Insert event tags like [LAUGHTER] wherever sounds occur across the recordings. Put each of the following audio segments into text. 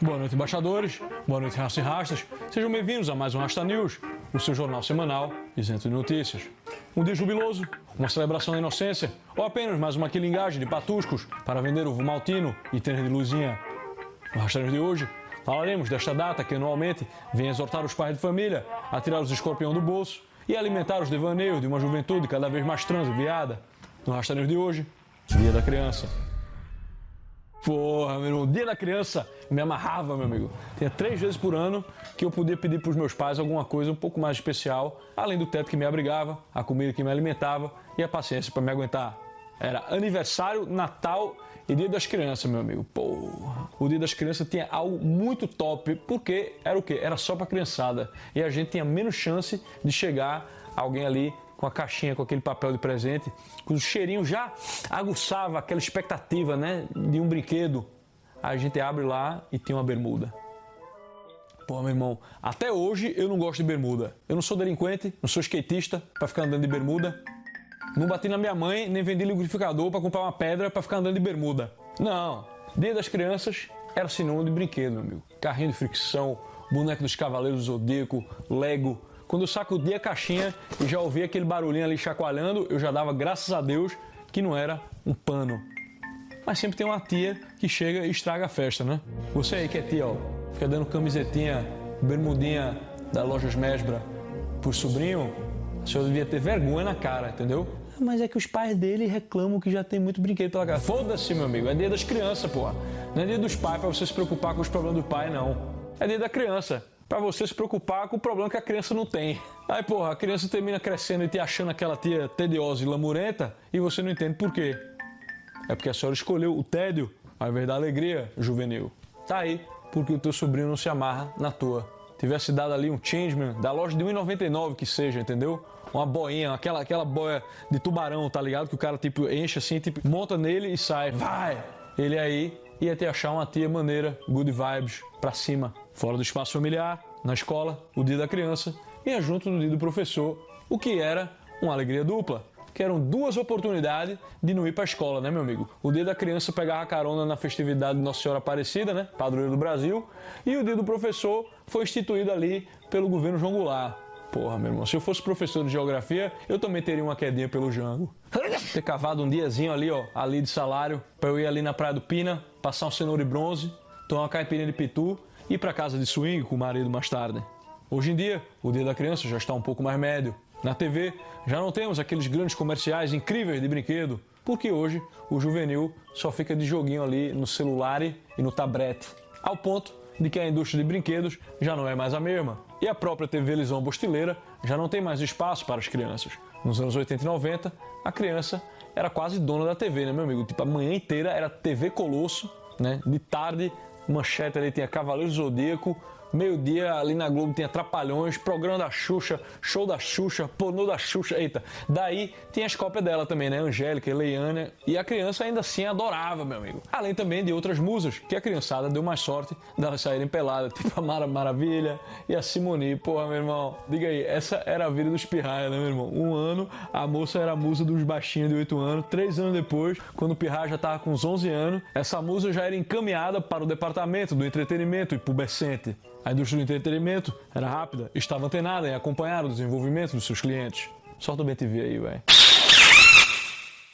Boa noite, embaixadores. Boa noite, raças e rastas. Sejam bem-vindos a mais um Rasta News, o seu jornal semanal isento de notícias. Um dia jubiloso, uma celebração da inocência ou apenas mais uma quilingagem de patuscos para vender ovo maltino e tênis de luzinha. No Rasta News de hoje, falaremos desta data que anualmente vem exortar os pais de família a tirar os escorpião do bolso e alimentar os devaneios de uma juventude cada vez mais transviada. No Rasta News de hoje, Dia da Criança. Porra, meu irmão, dia da criança me amarrava, meu amigo. Tinha três vezes por ano que eu podia pedir para os meus pais alguma coisa um pouco mais especial, além do teto que me abrigava, a comida que me alimentava e a paciência para me aguentar. Era aniversário, Natal e Dia das Crianças, meu amigo. Porra. O Dia das Crianças tinha algo muito top, porque era o quê? Era só para criançada. E a gente tinha menos chance de chegar alguém ali com a caixinha, com aquele papel de presente, com o cheirinho já aguçava aquela expectativa, né, de um brinquedo. Aí a gente abre lá e tem uma bermuda. Pô, meu irmão, até hoje eu não gosto de bermuda. Eu não sou delinquente, não sou skatista para ficar andando de bermuda. Não bati na minha mãe, nem vendi liquidificador para comprar uma pedra para ficar andando de bermuda. Não. Dia das crianças era sinônimo de brinquedo, meu amigo. Carrinho de fricção, boneco dos Cavaleiros do Zodíaco, Lego, quando eu sacudia a caixinha e já ouvia aquele barulhinho ali chacoalhando, eu já dava graças a Deus que não era um pano. Mas sempre tem uma tia que chega e estraga a festa, né? Você aí que é tia, ó, fica dando camisetinha, bermudinha da Lojas Mesbra pro sobrinho, a senhora devia ter vergonha na cara, entendeu? Mas é que os pais dele reclamam que já tem muito brinquedo pela casa. Foda-se, meu amigo, é dia das crianças, porra. Não é dia dos pais pra você se preocupar com os problemas do pai, não. É dia da criança para você se preocupar com o problema que a criança não tem. [LAUGHS] Aí, porra, a criança termina crescendo e te achando aquela tia tediosa e lamurenta e você não entende por quê. É porque a senhora escolheu o tédio ao invés da alegria juvenil. Tá aí, porque o teu sobrinho não se amarra na tua. Tivesse dado ali um changeman da loja de 1,99 que seja, entendeu? Uma boinha, aquela, aquela boia de tubarão, tá ligado? Que o cara tipo enche assim, tipo, monta nele e sai. Vai! Ele aí ia te achar uma tia maneira, good vibes, pra cima fora do espaço familiar, na escola, o dia da criança e junto no dia do professor, o que era uma alegria dupla. Que eram duas oportunidades de não ir para a escola, né, meu amigo? O dia da criança pegava carona na festividade de Nossa Senhora Aparecida, né, padroeiro do Brasil, e o dia do professor foi instituído ali pelo governo João Goulart. Porra, meu irmão, se eu fosse professor de geografia, eu também teria uma quedinha pelo Jango. Ter cavado um diazinho ali, ó, ali de salário, para eu ir ali na Praia do Pina, passar um cenoura e bronze, tomar uma caipirinha de pitu e ir para casa de swing com o marido mais tarde. Hoje em dia, o Dia da Criança já está um pouco mais médio. Na TV, já não temos aqueles grandes comerciais incríveis de brinquedo, porque hoje o juvenil só fica de joguinho ali no celular e no tablete, ao ponto de que a indústria de brinquedos já não é mais a mesma. E a própria TV Lisão Bostileira já não tem mais espaço para as crianças. Nos anos 80 e 90, a criança era quase dona da TV, né, meu amigo? Tipo, a manhã inteira era TV Colosso, né? De tarde manchete ali tinha Cavaleiro Zodíaco, meio-dia ali na Globo tinha Trapalhões, programa da Xuxa, show da Xuxa, pornô da Xuxa, eita. Daí tinha as cópias dela também, né? Angélica, Leiana, e a criança ainda assim adorava, meu amigo. Além também de outras musas, que a criançada deu mais sorte delas saírem peladas, [LAUGHS] tipo a Mara Maravilha e a Simone. Porra, meu irmão, diga aí, essa era a vida dos pirraia, né, meu irmão? Um ano, a moça era a musa dos baixinhos de 8 anos, três anos depois, quando o pirraia já tava com uns 11 anos, essa musa já era encaminhada para o departamento do entretenimento e pubescente. A indústria do entretenimento era rápida, estava antenada em acompanhar o desenvolvimento dos seus clientes. Sorte o BTV aí, velho.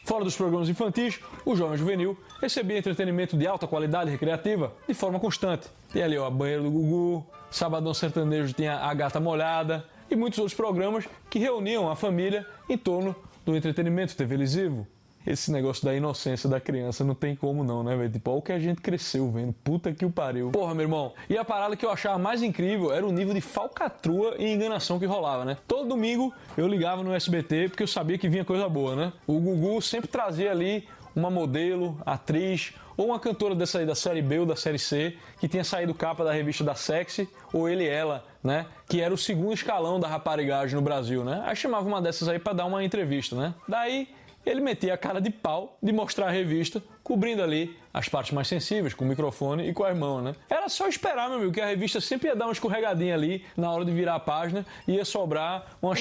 Fora dos programas infantis, o jovem juvenil recebia entretenimento de alta qualidade recreativa de forma constante. Tem ali ó, a banheira do Gugu, Sabadão Sertanejo tinha a Gata Molhada e muitos outros programas que reuniam a família em torno do entretenimento televisivo. Esse negócio da inocência da criança não tem como não, né, velho? Tipo, olha o que a gente cresceu vendo. Puta que o pariu. Porra, meu irmão. E a parada que eu achava mais incrível era o nível de falcatrua e enganação que rolava, né? Todo domingo eu ligava no SBT porque eu sabia que vinha coisa boa, né? O Gugu sempre trazia ali uma modelo, atriz ou uma cantora dessa aí da série B ou da série C que tinha saído capa da revista da Sexy ou ele ela, né? Que era o segundo escalão da raparigagem no Brasil, né? Aí chamava uma dessas aí para dar uma entrevista, né? Daí ele metia a cara de pau de mostrar a revista, cobrindo ali as partes mais sensíveis, com o microfone e com as mãos, né? Era só esperar, meu amigo, que a revista sempre ia dar uma escorregadinha ali na hora de virar a página e ia sobrar uma...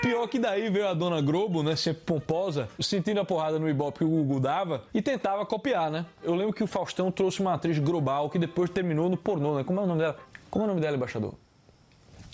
Pior que daí veio a dona Globo, né, sempre pomposa, sentindo a porrada no Ibope que o Gugu dava e tentava copiar, né? Eu lembro que o Faustão trouxe uma atriz global que depois terminou no pornô, né? Como é o nome dela? Como é o nome dela, embaixador?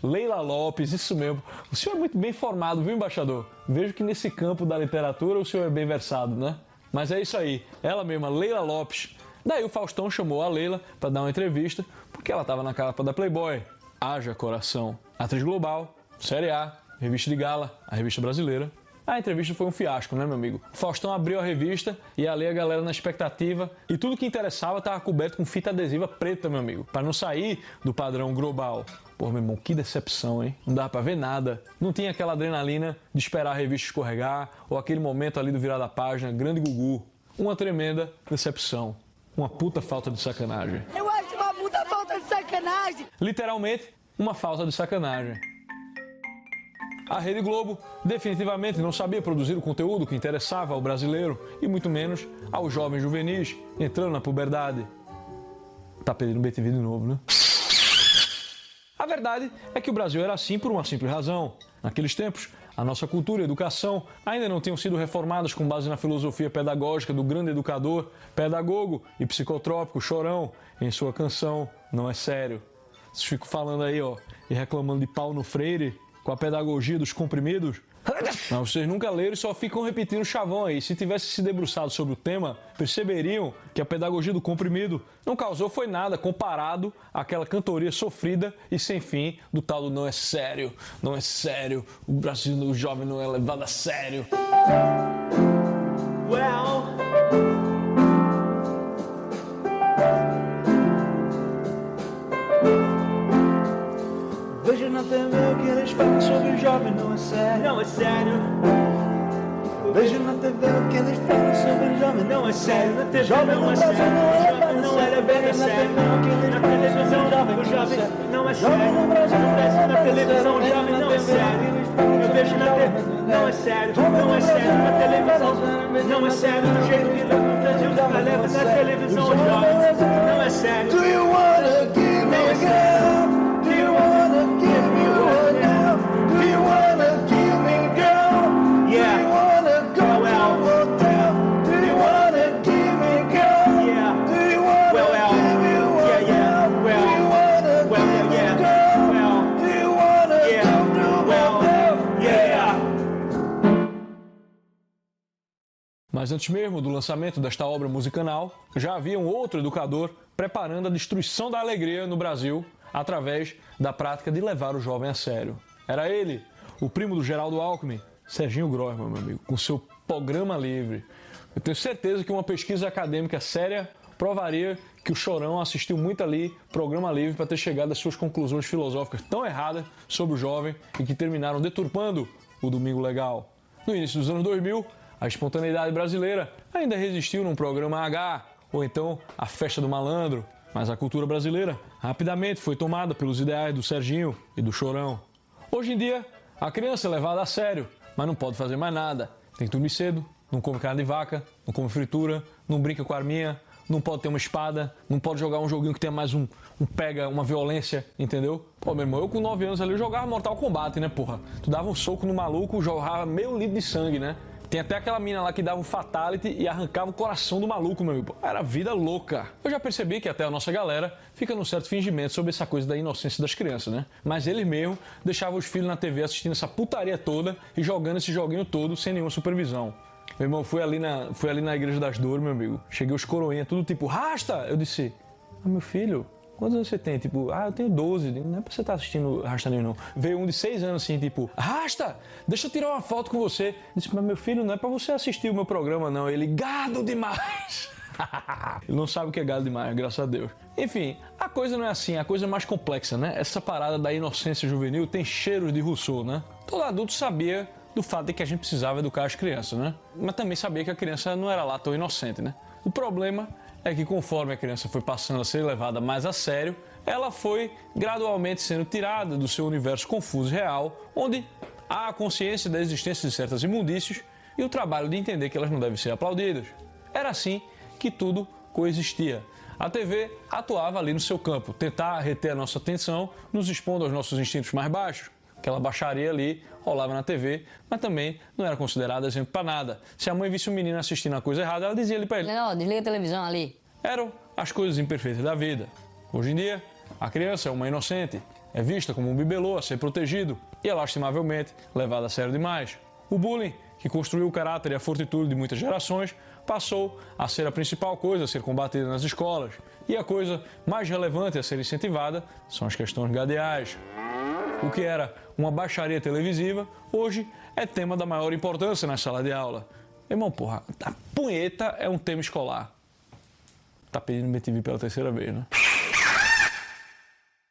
Leila Lopes, isso mesmo. O senhor é muito bem formado, viu, embaixador? Vejo que nesse campo da literatura o senhor é bem versado, né? Mas é isso aí, ela mesma, Leila Lopes. Daí o Faustão chamou a Leila para dar uma entrevista, porque ela estava na capa da Playboy. Haja coração. Atriz global, Série A, revista de gala, a revista brasileira. A entrevista foi um fiasco, né, meu amigo? Faustão abriu a revista e ali a galera na expectativa e tudo que interessava estava coberto com fita adesiva preta, meu amigo, para não sair do padrão global. Pô, meu irmão, que decepção, hein? Não dava pra ver nada. Não tinha aquela adrenalina de esperar a revista escorregar ou aquele momento ali do virar da página, grande Gugu. Uma tremenda decepção. Uma puta falta de sacanagem. Eu acho uma puta falta de sacanagem. Literalmente, uma falta de sacanagem. A Rede Globo definitivamente não sabia produzir o conteúdo que interessava ao brasileiro e muito menos aos jovens juvenis entrando na puberdade. Tá pedindo BTV de novo, né? A verdade é que o Brasil era assim por uma simples razão. Naqueles tempos, a nossa cultura e educação ainda não tinham sido reformadas com base na filosofia pedagógica do grande educador, pedagogo e psicotrópico Chorão em sua canção Não é Sério. Vocês ficam falando aí, ó, e reclamando de pau no freire, com a pedagogia dos comprimidos? [LAUGHS] Mas vocês nunca leram e só ficam repetindo o chavão aí. Se tivesse se debruçado sobre o tema, perceberiam que a pedagogia do comprimido não causou foi nada comparado àquela cantoria sofrida e sem fim do tal do não é sério, não é sério, o Brasil, o jovem não é levado a sério. Well. Falam sobre o jovem, não é sério. Não é sério. Vejo na TV que eles falam sobre o jovem, não é sério. Na TV jovem não é sério. Jovem não é levado a sério. Na televisão, o jovem não é sério. No Brasil, na televisão, o jovem não é sério. Eu vejo na TV, não é sério, não é sério na televisão, não é sério do jeito que tá no Brasil, leva na televisão, o jovem não é sério. Mas antes mesmo do lançamento desta obra musical, já havia um outro educador preparando a destruição da alegria no Brasil através da prática de levar o jovem a sério. Era ele, o primo do Geraldo Alckmin, Serginho Grossman, meu amigo, com seu programa livre. Eu tenho certeza que uma pesquisa acadêmica séria provaria que o Chorão assistiu muito ali programa livre para ter chegado às suas conclusões filosóficas tão erradas sobre o jovem e que terminaram deturpando o Domingo Legal. No início dos anos 2000, a espontaneidade brasileira ainda resistiu num programa H, ou então a Festa do Malandro, mas a cultura brasileira rapidamente foi tomada pelos ideais do Serginho e do Chorão. Hoje em dia, a criança é levada a sério, mas não pode fazer mais nada. Tem que dormir cedo, não come carne de vaca, não come fritura, não brinca com a arminha, não pode ter uma espada, não pode jogar um joguinho que tenha mais um, um pega, uma violência, entendeu? Pô, meu irmão, eu com 9 anos ali eu jogava Mortal Kombat, né, porra? Tu dava um soco no maluco, jorrava meio litro de sangue, né? Tem até aquela mina lá que dava um fatality e arrancava o coração do maluco, meu amigo. Era vida louca. Eu já percebi que até a nossa galera fica num certo fingimento sobre essa coisa da inocência das crianças, né? Mas eles mesmo deixavam os filhos na TV assistindo essa putaria toda e jogando esse joguinho todo sem nenhuma supervisão. Meu irmão, fui ali na, fui ali na Igreja das Dores, meu amigo. Cheguei os coroinhas, tudo tipo, rasta! Eu disse, ah, meu filho, Quantos anos você tem? Tipo, ah, eu tenho 12. Digo, Não é pra você estar assistindo Rasta News, não. Veio um de 6 anos assim, tipo, Rasta, deixa eu tirar uma foto com você. Eu disse, mas meu filho, não é pra você assistir o meu programa, não. Ele, gado demais. [LAUGHS] Ele não sabe o que é gado demais, graças a Deus. Enfim, a coisa não é assim, a coisa é mais complexa, né? Essa parada da inocência juvenil tem cheiros de Rousseau, né? Todo adulto sabia do fato de que a gente precisava educar as crianças, né? Mas também sabia que a criança não era lá tão inocente, né? O problema é que conforme a criança foi passando a ser levada mais a sério, ela foi gradualmente sendo tirada do seu universo confuso e real, onde há a consciência da existência de certas imundícias e o trabalho de entender que elas não devem ser aplaudidas. Era assim que tudo coexistia. A TV atuava ali no seu campo, tentar reter a nossa atenção, nos expondo aos nossos instintos mais baixos. Aquela baixaria ali rolava na TV, mas também não era considerada exemplo para nada. Se a mãe visse um menino assistindo a coisa errada, ela dizia ali para ele: Não, desliga a televisão ali. eram as coisas imperfeitas da vida. Hoje em dia, a criança é uma inocente, é vista como um bibelô a ser protegido e é lastimavelmente levada a sério demais. O bullying, que construiu o caráter e a fortitude de muitas gerações, passou a ser a principal coisa a ser combatida nas escolas. E a coisa mais relevante a ser incentivada são as questões gadeais. O que era uma baixaria televisiva, hoje é tema da maior importância na sala de aula. Irmão, porra, a punheta é um tema escolar. Tá pedindo BTV pela terceira vez, né?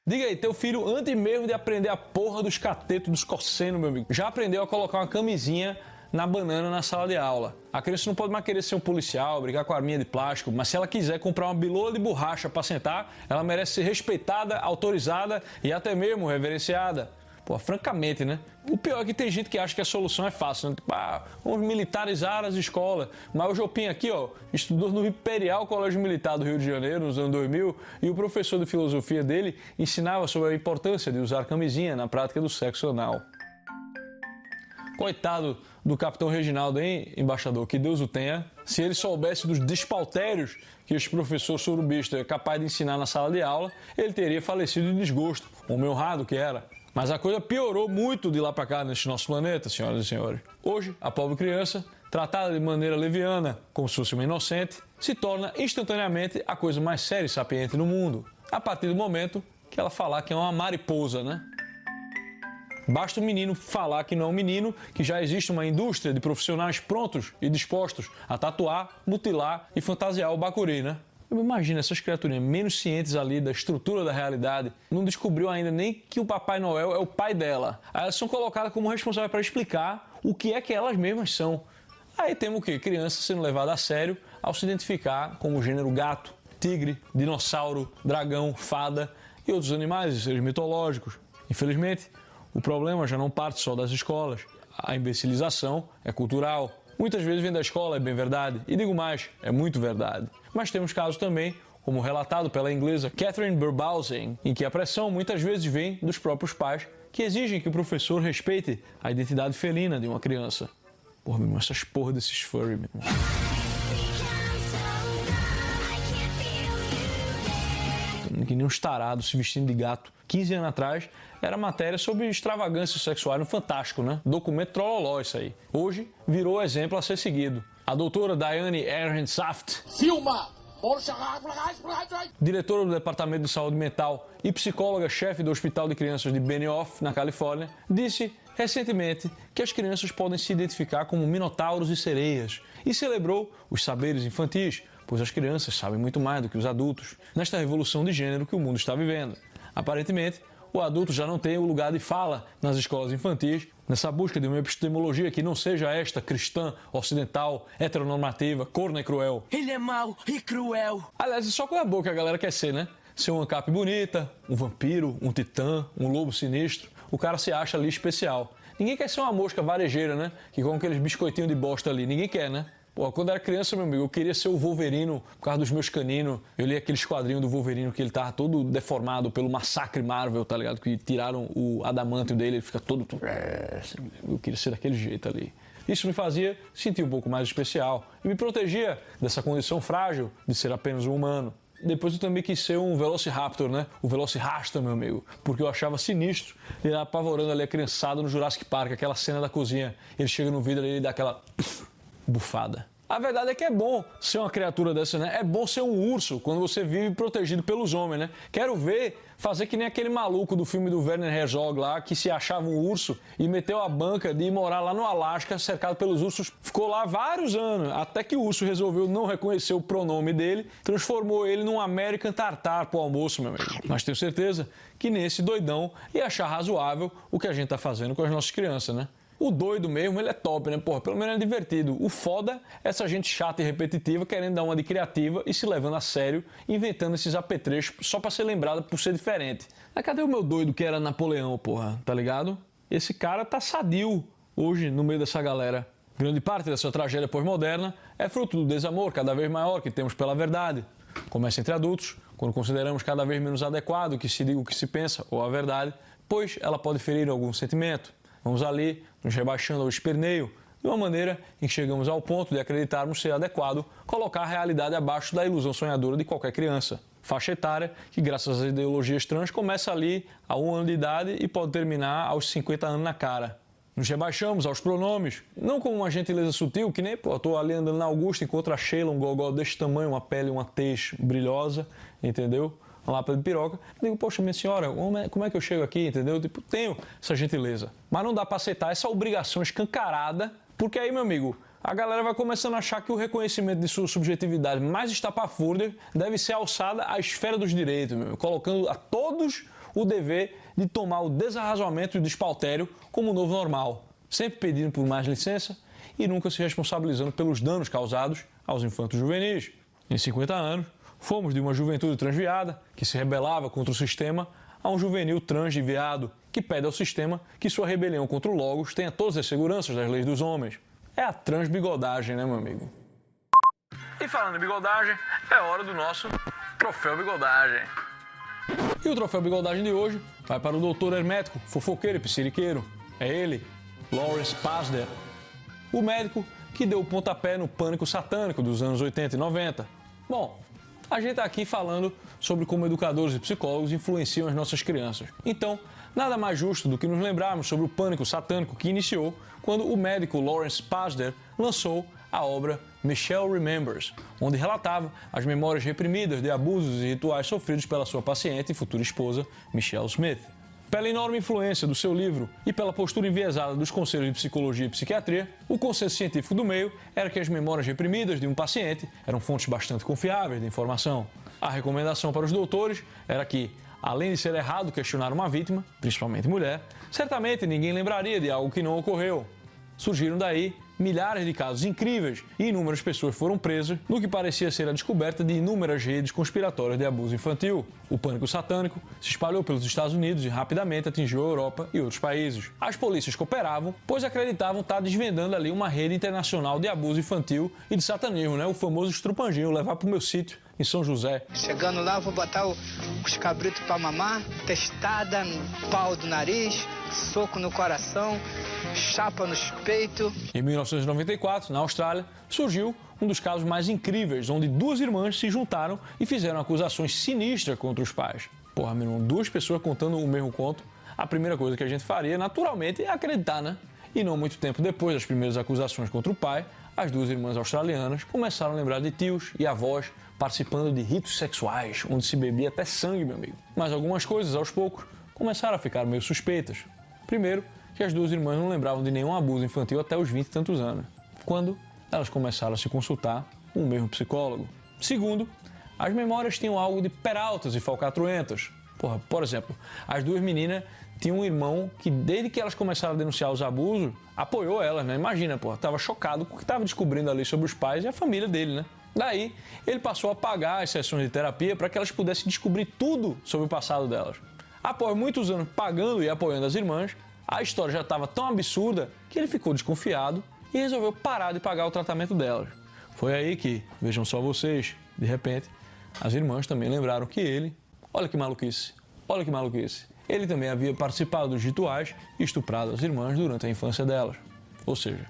Diga aí, teu filho, antes mesmo de aprender a porra dos catetos dos cossenos, meu amigo, já aprendeu a colocar uma camisinha na banana na sala de aula. A criança não pode mais querer ser um policial, brigar com a arminha de plástico, mas se ela quiser comprar uma bilola de borracha para sentar, ela merece ser respeitada, autorizada e até mesmo reverenciada. Pô, francamente, né? O pior é que tem gente que acha que a solução é fácil, né? Tipo, ah, vamos militarizar as escolas. Mas o Jopim aqui, ó, estudou no Imperial Colégio Militar do Rio de Janeiro, nos anos 2000, e o professor de filosofia dele ensinava sobre a importância de usar camisinha na prática do sexo anal. Coitado do capitão Reginaldo, hein, embaixador? Que Deus o tenha. Se ele soubesse dos despautérios que esse professor surubista é capaz de ensinar na sala de aula, ele teria falecido de desgosto, homem honrado que era. Mas a coisa piorou muito de lá para cá neste nosso planeta, senhoras e senhores. Hoje, a pobre criança, tratada de maneira leviana, como se fosse uma inocente, se torna instantaneamente a coisa mais séria e sapiente no mundo, a partir do momento que ela falar que é uma mariposa, né? Basta o menino falar que não é um menino, que já existe uma indústria de profissionais prontos e dispostos a tatuar, mutilar e fantasiar o bacuri, né? Imagina essas criaturinhas menos cientes ali da estrutura da realidade, não descobriu ainda nem que o Papai Noel é o pai dela. Aí elas são colocadas como responsáveis para explicar o que é que elas mesmas são. Aí temos o quê? Crianças sendo levadas a sério ao se identificar como o gênero gato, tigre, dinossauro, dragão, fada e outros animais seres mitológicos. Infelizmente, o problema já não parte só das escolas. A imbecilização é cultural. Muitas vezes vem da escola, é bem verdade. E digo mais, é muito verdade. Mas temos casos também, como relatado pela inglesa Catherine Burbausen, em que a pressão muitas vezes vem dos próprios pais, que exigem que o professor respeite a identidade felina de uma criança. Porra, meu irmão, essas porra desses furry, meu irmão. que nem uns tarados se vestindo de gato. 15 anos atrás era matéria sobre extravagância sexual no Fantástico, né? Documento trololó isso aí. Hoje virou exemplo a ser seguido. A doutora Diane Ehrensaft, Filma! diretora do Departamento de Saúde Mental e psicóloga-chefe do Hospital de Crianças de Benioff, na Califórnia, disse recentemente que as crianças podem se identificar como minotauros e sereias e celebrou os saberes infantis, pois as crianças sabem muito mais do que os adultos nesta revolução de gênero que o mundo está vivendo. Aparentemente, o adulto já não tem o lugar de fala nas escolas infantis, nessa busca de uma epistemologia que não seja esta cristã, ocidental, heteronormativa, corna e cruel. Ele é mau e cruel. Aliás, é só coisa boa que a galera quer ser, né? Ser uma cap bonita, um vampiro, um titã, um lobo sinistro. O cara se acha ali especial. Ninguém quer ser uma mosca varejeira, né? Que com aqueles biscoitinhos de bosta ali. Ninguém quer, né? Pô, quando era criança, meu amigo, eu queria ser o Wolverino por causa dos meus caninos. Eu li aqueles quadrinhos do Wolverino que ele tava todo deformado pelo massacre Marvel, tá ligado? Que tiraram o adamantio dele, ele fica todo. Eu queria ser daquele jeito ali. Isso me fazia sentir um pouco mais especial e me protegia dessa condição frágil de ser apenas um humano. Depois eu também quis ser um Velociraptor, né? O Velociraptor, meu amigo. Porque eu achava sinistro ele apavorando ali a criançada no Jurassic Park, aquela cena da cozinha. Ele chega no vidro e ele dá aquela bufada. A verdade é que é bom ser uma criatura dessa, né? É bom ser um urso quando você vive protegido pelos homens, né? Quero ver fazer que nem aquele maluco do filme do Werner Herzog lá, que se achava um urso e meteu a banca de ir morar lá no Alasca, cercado pelos ursos. Ficou lá vários anos, até que o urso resolveu não reconhecer o pronome dele, transformou ele num American Tartar pro almoço, meu amigo. Mas tenho certeza que nesse doidão ia achar razoável o que a gente tá fazendo com as nossas crianças, né? O doido mesmo, ele é top, né? Porra, pelo menos é divertido. O foda é essa gente chata e repetitiva querendo dar uma de criativa e se levando a sério, inventando esses apetrechos só pra ser lembrada por ser diferente. Mas cadê o meu doido que era Napoleão, porra? Tá ligado? Esse cara tá sadio hoje no meio dessa galera. Grande parte dessa tragédia pós-moderna é fruto do desamor cada vez maior que temos pela verdade. Começa entre adultos, quando consideramos cada vez menos adequado que se diga o que se pensa ou a verdade, pois ela pode ferir algum sentimento. Vamos ali, nos rebaixando ao esperneio, de uma maneira em que chegamos ao ponto de acreditarmos ser adequado colocar a realidade abaixo da ilusão sonhadora de qualquer criança. Faixa etária que, graças às ideologias trans, começa ali a um ano de idade e pode terminar aos 50 anos na cara. Nos rebaixamos aos pronomes, não como uma gentileza sutil, que nem, pô, tô ali andando na Augusta, encontro a Sheila, um gogó desse tamanho, uma pele, uma tez brilhosa, entendeu? Lapa de piroca. Eu digo, poxa, minha senhora, como é, como é que eu chego aqui, entendeu? Tipo, tenho essa gentileza. Mas não dá pra aceitar essa obrigação escancarada, porque aí, meu amigo, a galera vai começando a achar que o reconhecimento de sua subjetividade mais estapafúrdia deve ser alçada à esfera dos direitos, meu, colocando a todos o dever de tomar o desarrazoamento e o despautério como novo normal, sempre pedindo por mais licença e nunca se responsabilizando pelos danos causados aos infantos juvenis. Em 50 anos, fomos de uma juventude transviada, que se rebelava contra o sistema, a um juvenil transviado, que pede ao sistema que sua rebelião contra o Logos tenha todas as seguranças das leis dos homens. É a transbigodagem, né, meu amigo? E falando em bigodagem, é hora do nosso troféu bigodagem. E o troféu bigodagem de hoje vai para o doutor hermético, fofoqueiro e psiriqueiro. É ele, Lawrence Pasder. O médico que deu o pontapé no pânico satânico dos anos 80 e 90. Bom, a gente está aqui falando sobre como educadores e psicólogos influenciam as nossas crianças. Então, nada mais justo do que nos lembrarmos sobre o pânico satânico que iniciou quando o médico Lawrence Pasder lançou a obra Michelle Remembers, onde relatava as memórias reprimidas de abusos e rituais sofridos pela sua paciente e futura esposa, Michelle Smith. Pela enorme influência do seu livro e pela postura enviesada dos conselhos de psicologia e psiquiatria, o consenso científico do meio era que as memórias reprimidas de um paciente eram fontes bastante confiáveis de informação. A recomendação para os doutores era que, além de ser errado questionar uma vítima, principalmente mulher, certamente ninguém lembraria de algo que não ocorreu. Surgiram daí milhares de casos incríveis e inúmeras pessoas foram presas no que parecia ser a descoberta de inúmeras redes conspiratórias de abuso infantil. O pânico satânico se espalhou pelos Estados Unidos e rapidamente atingiu a Europa e outros países. As polícias cooperavam, pois acreditavam estar desvendando ali uma rede internacional de abuso infantil e de satanismo, né? O famoso estrupanginho, levar pro meu sítio em São José. Chegando lá, vou botar o- os cabritos pra mamar, testada no pau do nariz, soco no coração, chapa nos peitos. Em 1994, na Austrália, surgiu um dos casos mais incríveis, onde duas irmãs se juntaram e fizeram acusações sinistras contra os pais. Porra, meu irmão, duas pessoas contando o mesmo conto, a primeira coisa que a gente faria, naturalmente, é acreditar, né? E não muito tempo depois das primeiras acusações contra o pai, as duas irmãs australianas começaram a lembrar de tios e avós participando de ritos sexuais, onde se bebia até sangue, meu amigo. Mas algumas coisas, aos poucos, começaram a ficar meio suspeitas. Primeiro, que as duas irmãs não lembravam de nenhum abuso infantil até os 20 e tantos anos, quando elas começaram a se consultar com o mesmo psicólogo. Segundo, as memórias tinham algo de peraltas e falcatruentas. Porra, por exemplo, as duas meninas tinham um irmão que, desde que elas começaram a denunciar os abusos, apoiou elas, né? Imagina, porra, tava chocado com o que tava descobrindo ali sobre os pais e a família dele, né? Daí, ele passou a pagar as sessões de terapia para que elas pudessem descobrir tudo sobre o passado delas. Após muitos anos pagando e apoiando as irmãs, a história já estava tão absurda que ele ficou desconfiado e resolveu parar de pagar o tratamento delas. Foi aí que, vejam só vocês, de repente, as irmãs também lembraram que ele, olha que maluquice, olha que maluquice, ele também havia participado dos rituais e estuprado as irmãs durante a infância delas. Ou seja,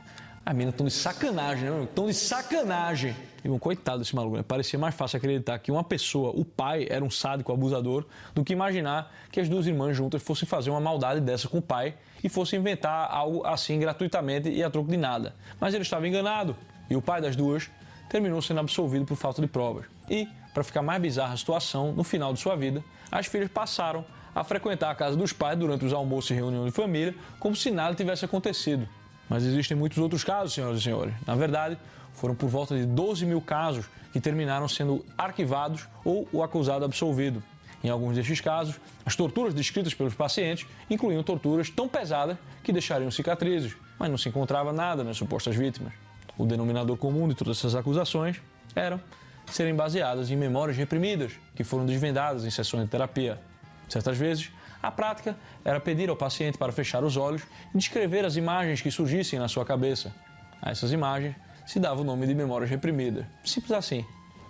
a mina tão de sacanagem, né? Tão de sacanagem. E um coitado desse maluco, né? Parecia mais fácil acreditar que uma pessoa, o pai, era um sádico abusador, do que imaginar que as duas irmãs juntas fossem fazer uma maldade dessa com o pai e fossem inventar algo assim gratuitamente e a troco de nada. Mas ele estava enganado. e o pai das duas terminou sendo absolvido por falta de provas. E, para ficar mais bizarra a situação, no final de sua vida, as filhas passaram a frequentar a casa dos pais durante os almoços e reuniões de família, como se nada tivesse acontecido. Mas existem muitos outros casos, senhoras e senhores. Na verdade, foram por volta de 12 mil casos que terminaram sendo arquivados ou o acusado absolvido. Em alguns destes casos, as torturas descritas pelos pacientes incluíam torturas tão pesadas que deixariam cicatrizes, mas não se encontrava nada nas supostas vítimas. O denominador comum de todas essas acusações eram serem baseadas em memórias reprimidas que foram desvendadas em sessões de terapia. Certas vezes, a prática era pedir ao paciente para fechar os olhos e descrever as imagens que surgissem na sua cabeça. A essas imagens se dava o nome de memórias reprimidas. Simples assim.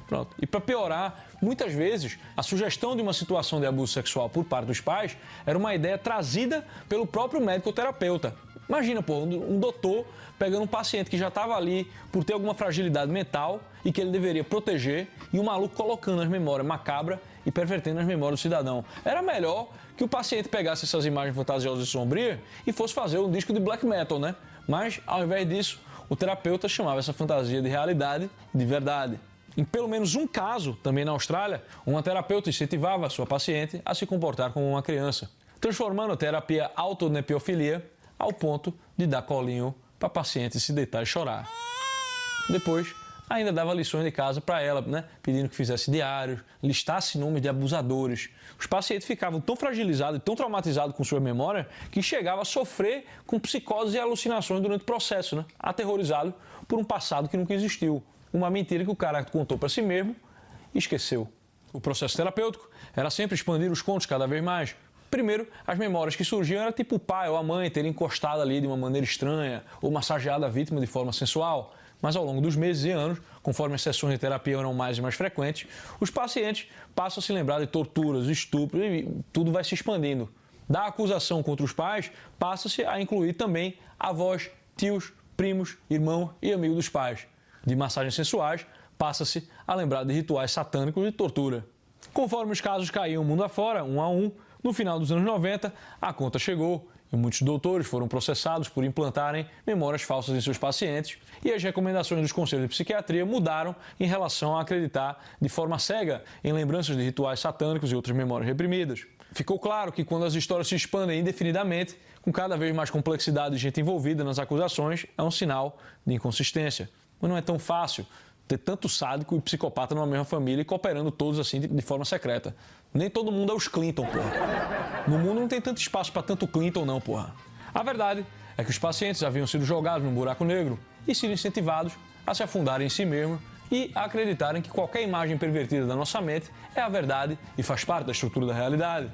Pronto. E para piorar, muitas vezes a sugestão de uma situação de abuso sexual por parte dos pais era uma ideia trazida pelo próprio médico terapeuta. Imagina, pô, um doutor pegando um paciente que já estava ali por ter alguma fragilidade mental e que ele deveria proteger e o maluco colocando as memórias macabras e pervertendo as memórias do cidadão. Era melhor que o paciente pegasse essas imagens fantasiosas e sombrias e fosse fazer um disco de black metal, né? Mas, ao invés disso, o terapeuta chamava essa fantasia de realidade de verdade. Em pelo menos um caso, também na Austrália, uma terapeuta incentivava a sua paciente a se comportar como uma criança, transformando a terapia autonepiofilia ao ponto de dar colinho para a paciente se deitar e chorar. Depois, ainda dava lições de casa para ela, né? pedindo que fizesse diários, listasse nomes de abusadores. Os pacientes ficavam tão fragilizados e tão traumatizados com sua memória que chegava a sofrer com psicoses e alucinações durante o processo, né? aterrorizado por um passado que nunca existiu. Uma mentira que o cara contou para si mesmo e esqueceu. O processo terapêutico era sempre expandir os contos cada vez mais. Primeiro, as memórias que surgiam era tipo o pai ou a mãe terem encostado ali de uma maneira estranha ou massageado a vítima de forma sensual. Mas ao longo dos meses e anos, conforme as sessões de terapia eram mais e mais frequentes, os pacientes passam a se lembrar de torturas, estupros e tudo vai se expandindo. Da acusação contra os pais, passa-se a incluir também avós, tios, primos, irmãos e amigos dos pais. De massagens sensuais, passa-se a lembrar de rituais satânicos de tortura. Conforme os casos caíam mundo afora, um a um, no final dos anos 90, a conta chegou e muitos doutores foram processados por implantarem memórias falsas em seus pacientes e as recomendações dos conselhos de psiquiatria mudaram em relação a acreditar de forma cega em lembranças de rituais satânicos e outras memórias reprimidas. Ficou claro que quando as histórias se expandem indefinidamente, com cada vez mais complexidade de gente envolvida nas acusações, é um sinal de inconsistência. Mas não é tão fácil ter tanto sádico e psicopata numa mesma família e cooperando todos assim de, de forma secreta. Nem todo mundo é os Clinton, porra. No mundo não tem tanto espaço para tanto Clinton, não, porra. A verdade é que os pacientes haviam sido jogados num buraco negro e sido incentivados a se afundarem em si mesmos e a acreditarem que qualquer imagem pervertida da nossa mente é a verdade e faz parte da estrutura da realidade.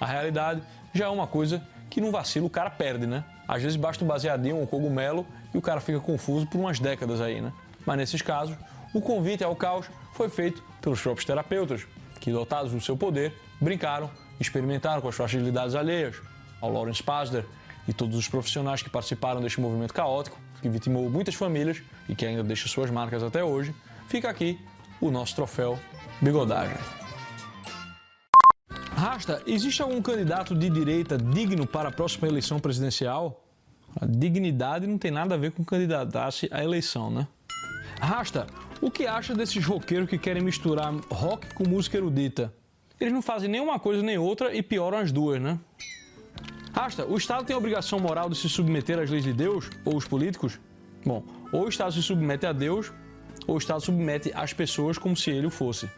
A realidade já é uma coisa que num vacilo o cara perde, né? Às vezes basta um baseadinho ou um cogumelo e o cara fica confuso por umas décadas aí, né? Mas nesses casos, o convite ao caos foi feito pelos próprios terapeutas, que, dotados do seu poder, brincaram, experimentaram com as fragilidades alheias. Ao Lawrence Pasder e todos os profissionais que participaram deste movimento caótico, que vitimou muitas famílias e que ainda deixa suas marcas até hoje, fica aqui o nosso troféu Bigodagem. Rasta, existe algum candidato de direita digno para a próxima eleição presidencial? A dignidade não tem nada a ver com candidatar-se à eleição, né? Rasta, o que acha desses roqueiros que querem misturar rock com música erudita? Eles não fazem nenhuma coisa nem outra e pioram as duas, né? Rasta, o Estado tem a obrigação moral de se submeter às leis de Deus ou os políticos? Bom, ou o Estado se submete a Deus ou o Estado submete as pessoas como se ele o fosse.